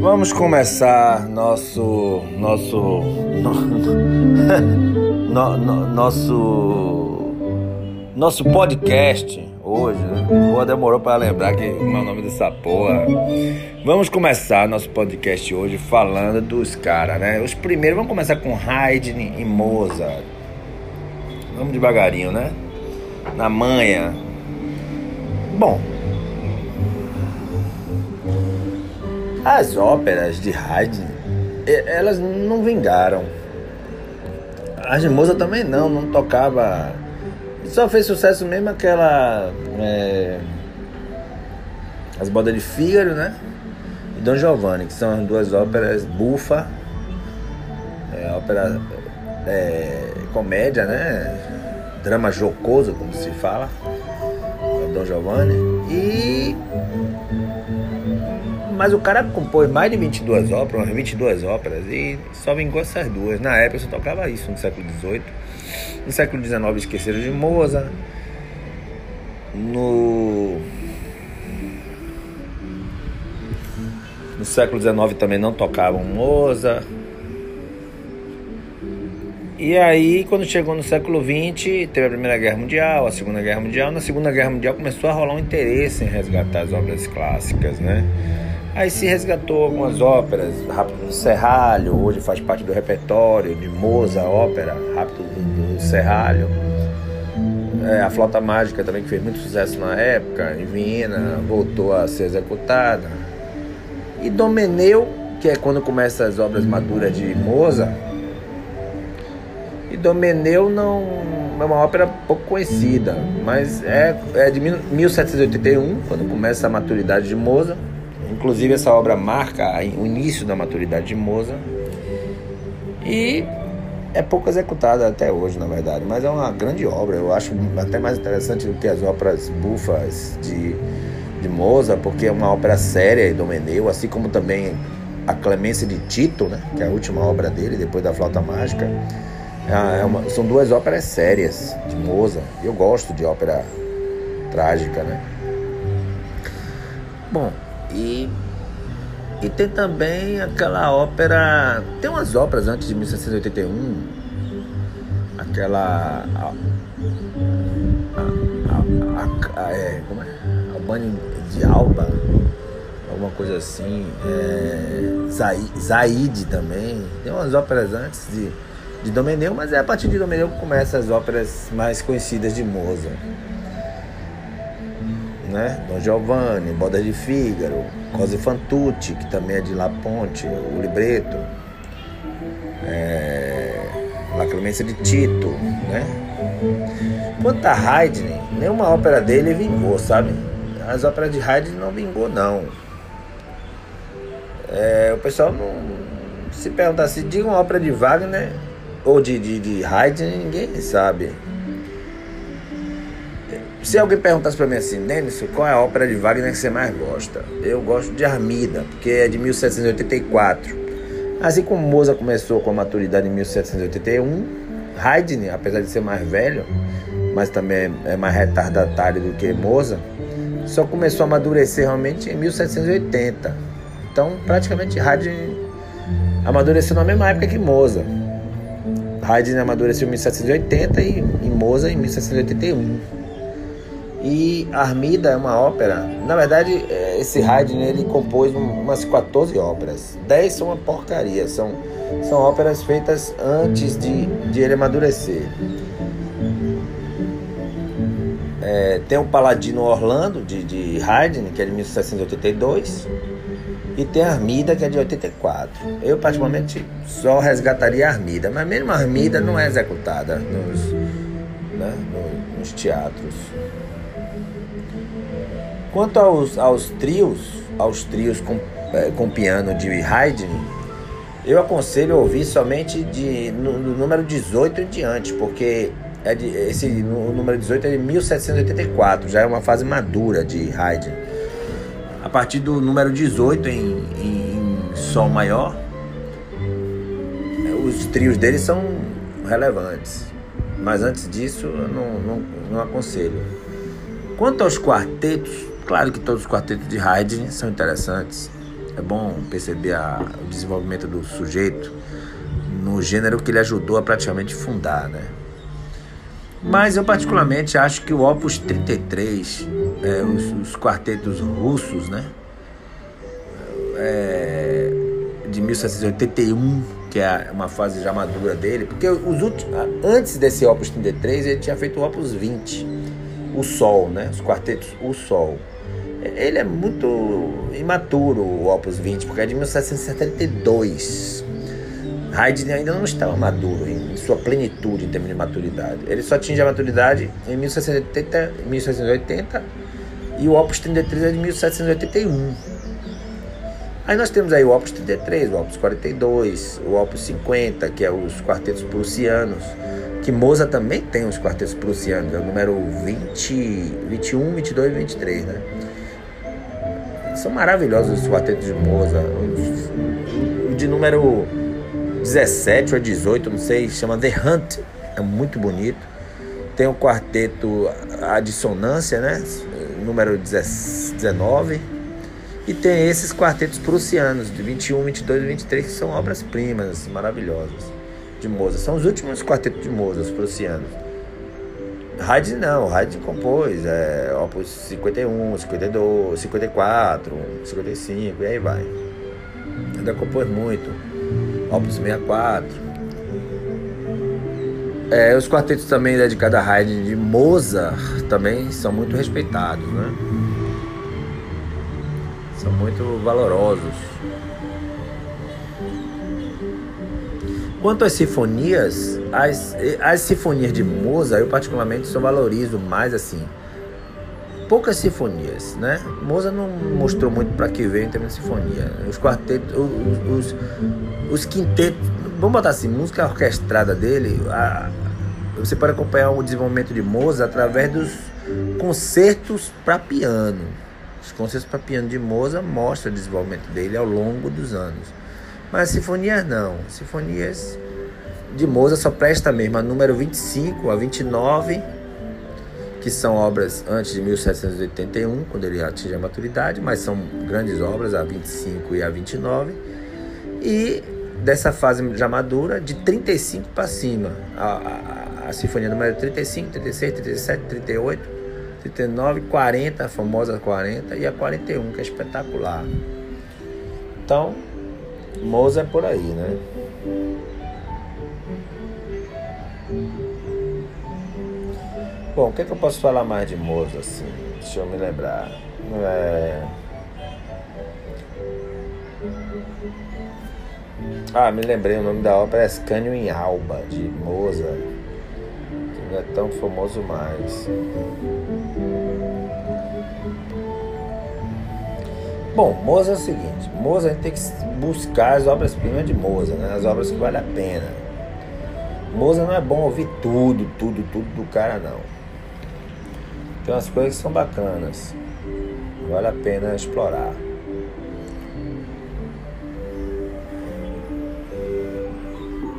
Vamos começar nosso nosso no, no, no, nosso nosso podcast hoje, né? Pô, demorou para lembrar que o meu nome dessa porra. Vamos começar nosso podcast hoje falando dos caras, né? Os primeiros, vamos começar com Haydn e Mozart. Vamos devagarinho, né? Na manha. Bom, As óperas de Haydn, elas não vingaram. De Mozart também não, não tocava. Só fez sucesso mesmo aquela. É, as Bodas de Fígaro, né? E Dom Giovanni, que são as duas óperas bufa. É, ópera. É, comédia, né? Drama jocoso, como se fala. Dom Giovanni. E mas o cara compôs mais de 22 óperas, umas 22 óperas, e só vingou essas duas. Na época só tocava isso no século XVIII. No século XIX esqueceram de Mozart. No. No século XIX também não tocavam Mozart. E aí, quando chegou no século XX, teve a Primeira Guerra Mundial, a Segunda Guerra Mundial. Na Segunda Guerra Mundial começou a rolar um interesse em resgatar as obras clássicas, né? Aí se resgatou algumas óperas, Rápido do Serralho, hoje faz parte do repertório de Moza, ópera Rápido do Serralho. É, a Flauta Mágica também, que fez muito sucesso na época, em Viena, voltou a ser executada. E Domeneu, que é quando começam as obras maduras de Moza. E Domeneu não é uma ópera pouco conhecida, mas é, é de 1781, quando começa a maturidade de Mozart. Inclusive essa obra marca o início da maturidade de Mozart e é pouco executada até hoje, na verdade, mas é uma grande obra. Eu acho até mais interessante do que as óperas bufas de, de Mozart, porque é uma ópera séria e Domeneu, assim como também a Clemência de Tito, né, que é a última obra dele, depois da Flauta Mágica. É uma, são duas óperas sérias de Mozart. Eu gosto de ópera trágica, né? Bom, e, e tem também aquela ópera. Tem umas óperas antes de 1781. Aquela. A, a, a, é, como é? Albani de Alba. Alguma coisa assim. É, Zaide também. Tem umas óperas antes de, de Domeneu, mas é a partir de Domeneu que começam as óperas mais conhecidas de Mozart né? Don Giovanni, Boda de Fígaro, Cose Fantucci, que também é de La Ponte, o libreto, é, La Clemência de Tito, né? Quanto a Haydn, nenhuma ópera dele vingou, sabe? As óperas de Haydn não vingou, não. É, o pessoal não se perguntar se diga uma ópera de Wagner ou de, de, de Haydn, ninguém sabe. Se alguém perguntasse para mim assim, Denis, qual é a ópera de Wagner que você mais gosta? Eu gosto de Armida, porque é de 1784. Assim como Mozart começou com a maturidade em 1781, Haydn, apesar de ser mais velho, mas também é mais retardatário do que Mozart, só começou a amadurecer realmente em 1780. Então, praticamente, Haydn amadureceu na mesma época que Mozart. Haydn amadureceu em 1780 e, e em 1781. E Armida é uma ópera. Na verdade, é, esse Haydn ele compôs umas 14 óperas. 10 são uma porcaria, são, são óperas feitas antes de, de ele amadurecer. É, tem o Paladino Orlando de, de Haydn, que é de 1782, e tem a Armida, que é de 84. Eu, particularmente, só resgataria a Armida, mas mesmo a Armida não é executada nos, né, nos teatros. Quanto aos, aos trios, aos trios com, é, com piano de Haydn, eu aconselho ouvir somente de, no, no número 18 em diante, porque é de, esse, o número 18 é de 1784, já é uma fase madura de Haydn. A partir do número 18 em, em, em Sol maior, os trios dele são relevantes. Mas antes disso, eu não, não, não aconselho. Quanto aos quartetos, Claro que todos os quartetos de Haydn são interessantes. É bom perceber a, o desenvolvimento do sujeito no gênero que ele ajudou a praticamente fundar, né? Mas eu particularmente acho que o Opus 33, é, os, os, quartetos russos, né? É, de 1781, que é uma fase já madura dele, porque os últimos, antes desse Opus 33 ele tinha feito o Opus 20, o Sol, né? Os quartetos O Sol. Ele é muito imaturo, o Opus 20, porque é de 1772. Haydn ainda não estava maduro em sua plenitude em termos de maturidade. Ele só atinge a maturidade em 1780, 1780 e o Opus 33 é de 1781. Aí nós temos aí o Opus 33, o Opus 42, o Opus 50, que é os quartetos prussianos, que Mozart também tem os quartetos prussianos, é o número 20, 21, 22 e 23, né? São maravilhosos os quartetos de Mozart. O de número 17 ou 18, não sei, chama The Hunt, é muito bonito. Tem o quarteto A Dissonância, né? Número 19 e tem esses quartetos prussianos, de 21, 22 e 23, que são obras-primas maravilhosas de Mozart. São os últimos quartetos de Mozart, os prussianos. Haydn não, Haydn compôs é, opus 51, 52, 54, 55 e aí vai. Ainda compôs muito. Opus 64. É, os quartetos também dedicados a Haydn de Mozart também são muito respeitados, né? são muito valorosos. Quanto às sinfonias, as, as sinfonias de Mozart, eu particularmente só valorizo mais assim. Poucas sinfonias, né? Mozart não mostrou muito para que veio em termos de sinfonia. Os quartetos, os, os, os quintetos, vamos botar assim, música orquestrada dele, a, você pode acompanhar o desenvolvimento de Mozart através dos concertos para piano. Os concertos para piano de Mozart mostram o desenvolvimento dele ao longo dos anos. Mas sinfonias não. Sinfonias de Mozart só presta mesmo a número 25 a 29, que são obras antes de 1781, quando ele atinge a maturidade, mas são grandes obras, a 25 e a 29. E dessa fase já madura, de 35 para cima. A, a, a sinfonia número 35, 36, 37, 38 39, 40, a famosa 40 e a 41, que é espetacular. Então, Moza é por aí, né? Bom, o que, é que eu posso falar mais de Moza assim? Deixa eu me lembrar. É... Ah, me lembrei, o nome da ópera é Scânio em Alba, de Mozart não é tão famoso mais. Bom, Mozart é o seguinte, Mozart a gente tem que buscar as obras-primas de Mozart, né? as obras que valem a pena. Mozart não é bom ouvir tudo, tudo, tudo do cara não. Tem umas coisas que são bacanas. Vale a pena explorar.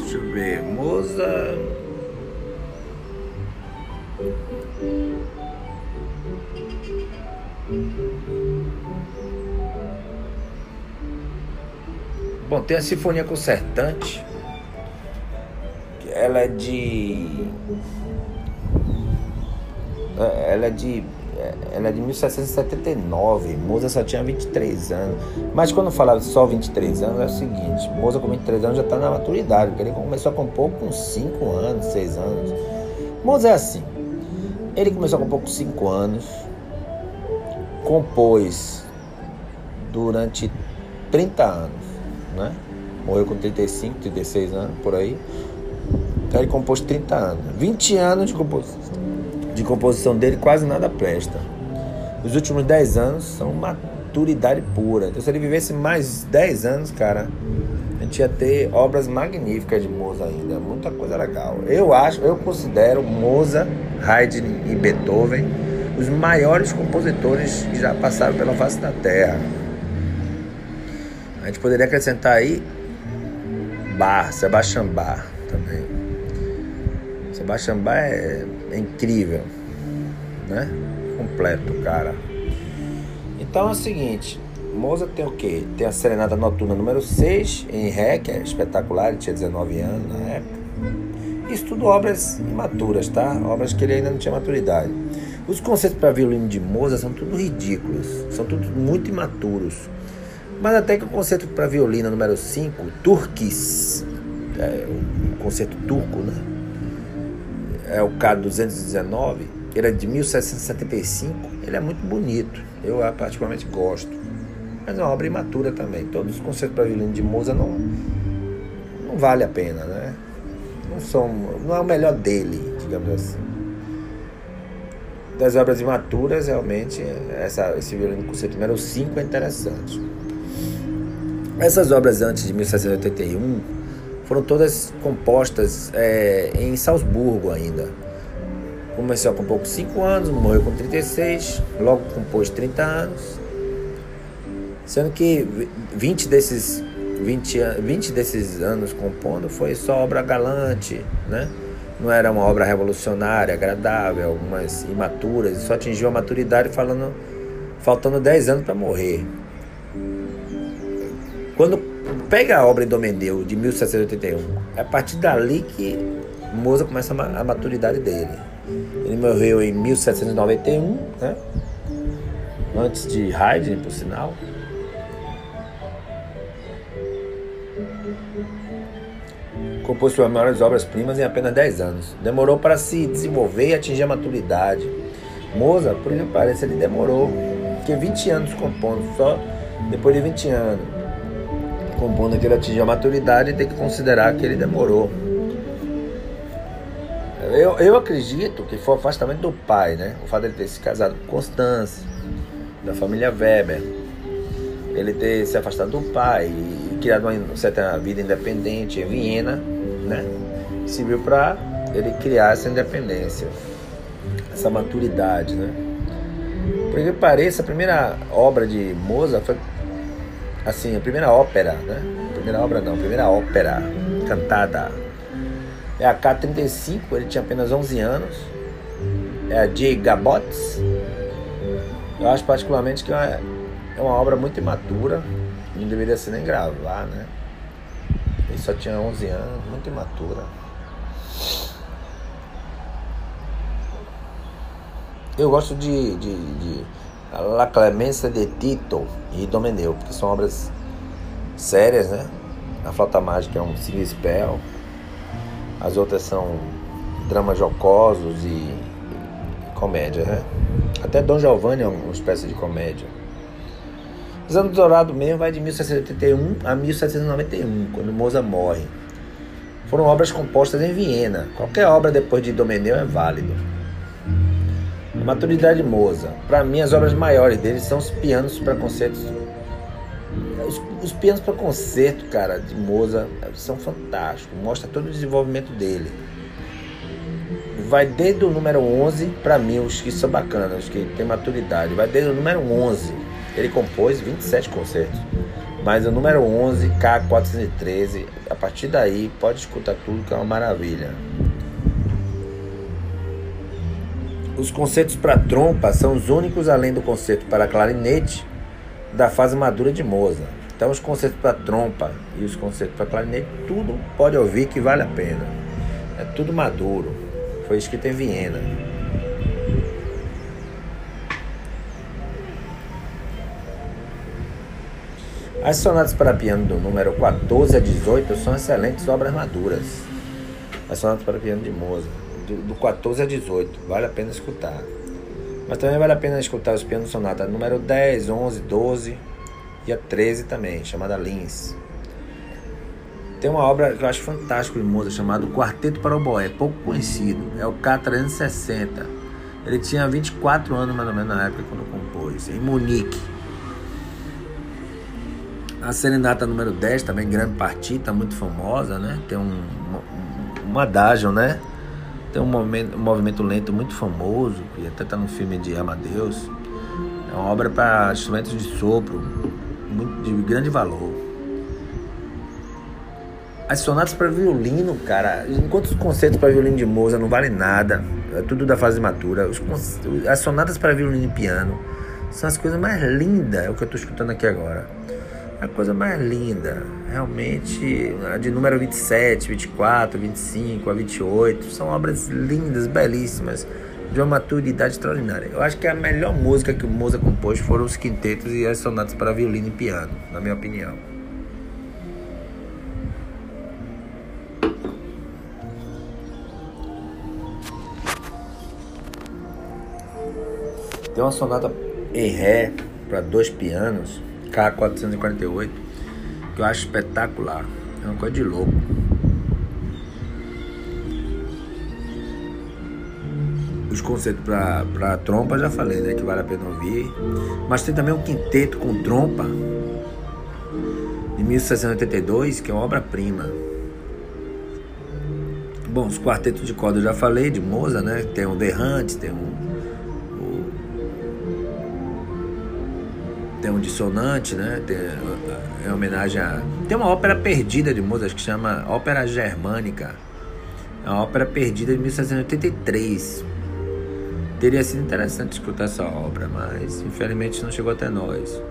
Deixa eu ver, Mozart Bom, tem a Sinfonia Concertante, ela é de. É, ela é de. Ela é de 1779. Mozart só tinha 23 anos. Mas quando falava só 23 anos, é o seguinte: Mozart com 23 anos já está na maturidade, porque ele começou a compor com 5 anos, 6 anos. Mozart é assim: ele começou a compor com 5 anos, compôs durante 30 anos, né? Morreu com 35, 36 anos, por aí. Então ele compôs 30 anos. 20 anos de composição, de composição dele, quase nada presta. Os últimos 10 anos são maturidade pura. Então se ele vivesse mais 10 anos, cara, a gente ia ter obras magníficas de Mozart ainda, muita coisa legal. Eu acho, eu considero Mozart, Haydn e Beethoven os maiores compositores que já passaram pela face da Terra. A gente poderia acrescentar aí Bach, Sebastian Bach também. Sebastian Bach é, é incrível, né? Completo, cara. Então é o seguinte, Mozart tem o quê? Tem a Serenata Noturna número 6 em Ré, que é espetacular, ele tinha 19 anos na época. Isso tudo obras imaturas, tá? Obras que ele ainda não tinha maturidade. Os conceitos para violino de Mozart são tudo ridículos, são tudo muito imaturos. Mas até que o concerto para violino número 5, Turquis, é, o concerto turco, né? É o K219, ele é de 1775, ele é muito bonito, eu particularmente gosto. Mas é uma obra imatura também. Todos os concertos para violino de Mozart não, não vale a pena, né? Não, são, não é o melhor dele, digamos assim. Das obras imaturas, realmente, essa, esse violino concerto número 5 é interessante. Essas obras antes de 1781 foram todas compostas é, em Salzburgo ainda. Começou com 5 anos, morreu com 36, logo compôs 30 anos. Sendo que 20 desses, 20, 20 desses anos compondo foi só obra galante, né? Não era uma obra revolucionária, agradável, algumas imaturas, só atingiu a maturidade falando, faltando 10 anos para morrer. Quando pega a obra Indomendeu de 1781, é a partir dali que Mozart começa a maturidade dele. Ele morreu em 1791, né? antes de Haydn, por sinal. Compôs suas maiores obras-primas em apenas 10 anos. Demorou para se desenvolver e atingir a maturidade. Mozart, por exemplo, parece, ele demorou, porque 20 anos compondo, só depois de 20 anos compondo que ele atingiu a maturidade, tem que considerar que ele demorou. Eu, eu acredito que foi o afastamento do pai, né? O fato de ele ter se casado com Constance, da família Weber, ele ter se afastado do pai e criado uma certa vida independente em Viena, né? Serviu para ele criar essa independência, essa maturidade, né? Por que a primeira obra de Mozart foi assim, a primeira ópera, né? Primeira obra não, primeira ópera cantada. É a K35, ele tinha apenas 11 anos. É a J. Gabots. Eu acho particularmente que é uma obra muito imatura. Não deveria ser nem gravar, né? Ele só tinha 11 anos, muito imatura. Eu gosto de, de, de La Clemência de Tito e Domeneu, porque são obras sérias, né? A Flauta Mágica é um single spell, as outras são dramas jocosos e, comédia, né? Até Dom Giovanni é uma espécie de comédia. Os anos dourados mesmo vai de 1781 a 1791, quando Mozart morre. Foram obras compostas em Viena. Qualquer obra depois de Domeneu é válido. Maturidade Moza. Para mim, as obras maiores dele são os pianos para concertos. Os, os pianos para concerto, cara, de Moza são fantásticos. Mostra todo o desenvolvimento dele. Vai desde o número 11, para mim, os que são bacanas, os que tem maturidade. Vai desde o número 11. Ele compôs 27 concertos. Mas o número 11, K413, a partir daí, pode escutar tudo que é uma maravilha. Os concertos para trompa são os únicos, além do concerto para clarinete, da fase madura de Mozart. Então, os concertos para trompa e os concertos para clarinete, tudo pode ouvir que vale a pena. É tudo maduro. Foi escrito em Viena. As sonatas para piano do número 14 a 18 são excelentes obras maduras. As sonatas para piano de Mozart do, do 14 a 18. Vale a pena escutar. Mas também vale a pena escutar os pianos sonata número 10, 11, 12 e a 13 também, chamada Lins. Tem uma obra que eu acho fantástica de Mozart chamado Quarteto para o Boé, pouco conhecido. É o K360. Ele tinha 24 anos mais ou menos na época quando compôs, em Munique. A Serenata número 10, também grande partita, muito famosa, né? Tem um, um, um né? Tem um movimento, um movimento lento muito famoso, que até está no filme de Amadeus. É uma obra para instrumentos de sopro, muito, de grande valor. As sonatas para violino, cara, enquanto os conceitos para violino de Mozart não valem nada, é tudo da fase matura. Os, as sonatas para violino e piano São as coisas mais lindas, é o que eu estou escutando aqui agora. A coisa mais linda, realmente, de número 27, 24, 25 a 28, são obras lindas, belíssimas, de uma maturidade extraordinária. Eu acho que a melhor música que o Mozart compôs foram os quintetos e as sonatas para violino e piano, na minha opinião. Tem uma sonata em Ré para dois pianos, K448, que eu acho espetacular. É uma coisa de louco. Os conceitos para trompa já falei, né? Que vale a pena ouvir. Mas tem também um quinteto com trompa de 1682, que é uma obra-prima. Bom, os quartetos de corda eu já falei, de Moza, né? Tem um tem um tem um dissonante, né? Tem, é homenagem a. Tem uma ópera perdida de Mozart que chama Ópera Germânica. É uma ópera perdida de 1783. Teria sido interessante escutar essa obra, mas infelizmente não chegou até nós.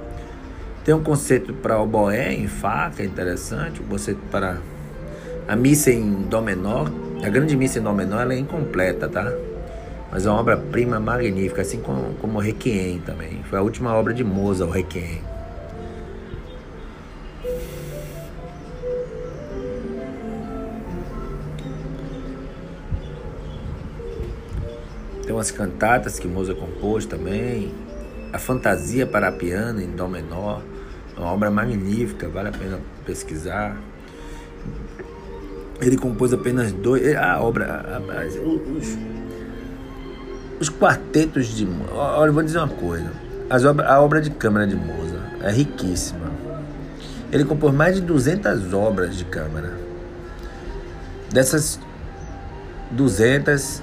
Tem um conceito para oboé em Fá, que é interessante, um conceito para a missa em Dó menor. A grande missa em Dó menor ela é incompleta, tá? Mas é uma obra-prima magnífica, assim como, como Requiem também. Foi a última obra de Mozart, o Requiem. Tem umas cantatas que Mozart compôs também. A Fantasia para piano em Dó menor. É uma obra magnífica, vale a pena pesquisar. Ele compôs apenas dois. A obra. Os, os quartetos de. Olha, eu vou dizer uma coisa. As obra, a obra de câmara de Mozart é riquíssima. Ele compôs mais de 200 obras de câmara. Dessas 200,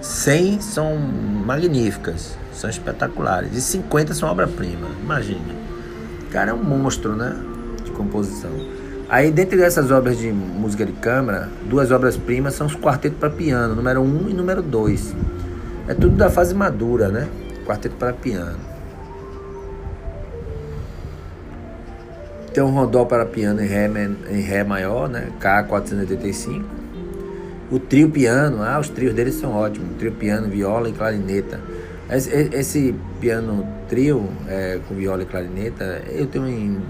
100 são magníficas, são espetaculares. E 50 são obra-prima. Imagine. O cara é um monstro, né? De composição. Aí, dentre dessas obras de música de câmara, duas obras-primas são os quartetos para piano, número 1 um e número 2. É tudo da fase madura, né? Quarteto para piano. Tem um rondó para piano em ré, em ré maior, né? K485. O trio piano, ah, os trios deles são ótimos. Trio piano, viola e clarineta. Esse, esse piano trio é, com viola e clarineta, eu tenho em.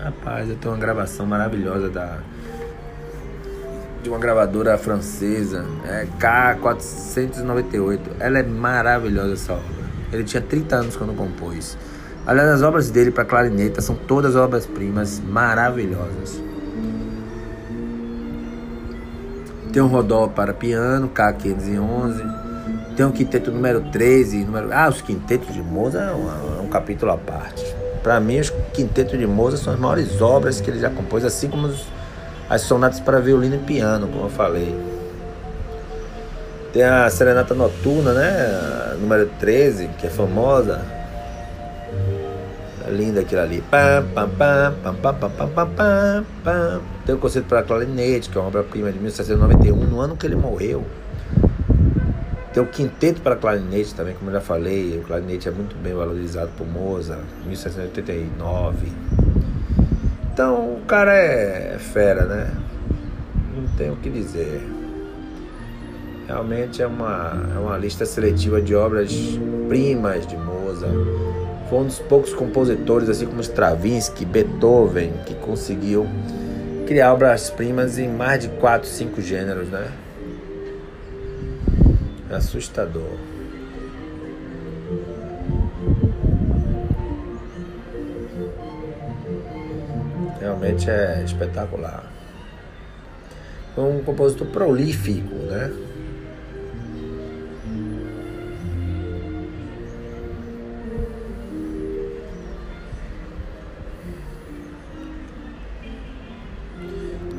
Rapaz, eu tenho uma gravação maravilhosa da de uma gravadora francesa, é K498. Ela é maravilhosa essa obra. Ele tinha 30 anos quando compôs. Aliás, as obras dele para clarineta são todas obras-primas maravilhosas. Tem um rodó para piano, K511. Tem um quinteto número 13. Número... Ah, os quintetos de Mozart é um, é um capítulo à parte. Para mim, os quintetos de Mozart são as maiores obras que ele já compôs, assim como os as sonatas para violino e piano, como eu falei. Tem a Serenata Noturna, né? Número 13, que é famosa. É linda aquilo ali. Tem o Concerto para Clarinete, que é uma obra-prima de 1791, no ano que ele morreu. Tem o Quinteto para Clarinete também, como eu já falei. O clarinete é muito bem valorizado por Mozart, 1789. Então o cara é fera, né? Não tem o que dizer. Realmente é uma, é uma lista seletiva de obras primas de Mozart. Foi um dos poucos compositores, assim como Stravinsky, Beethoven, que conseguiu criar obras-primas em mais de 4, 5 gêneros, né? É assustador. Realmente é espetacular. Foi um compositor prolífico, né?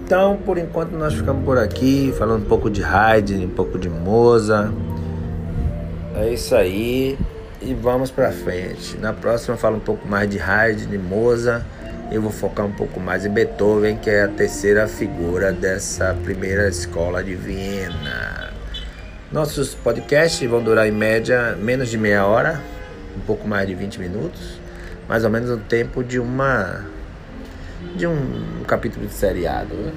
Então, por enquanto, nós ficamos por aqui, falando um pouco de Haydn, um pouco de Mozart. É isso aí. E vamos pra frente. Na próxima, eu falo um pouco mais de Haydn, de Mozart eu vou focar um pouco mais em Beethoven, que é a terceira figura dessa primeira escola de Viena. Nossos podcasts vão durar em média menos de meia hora, um pouco mais de 20 minutos, mais ou menos o tempo de uma de um capítulo de seriado. Né?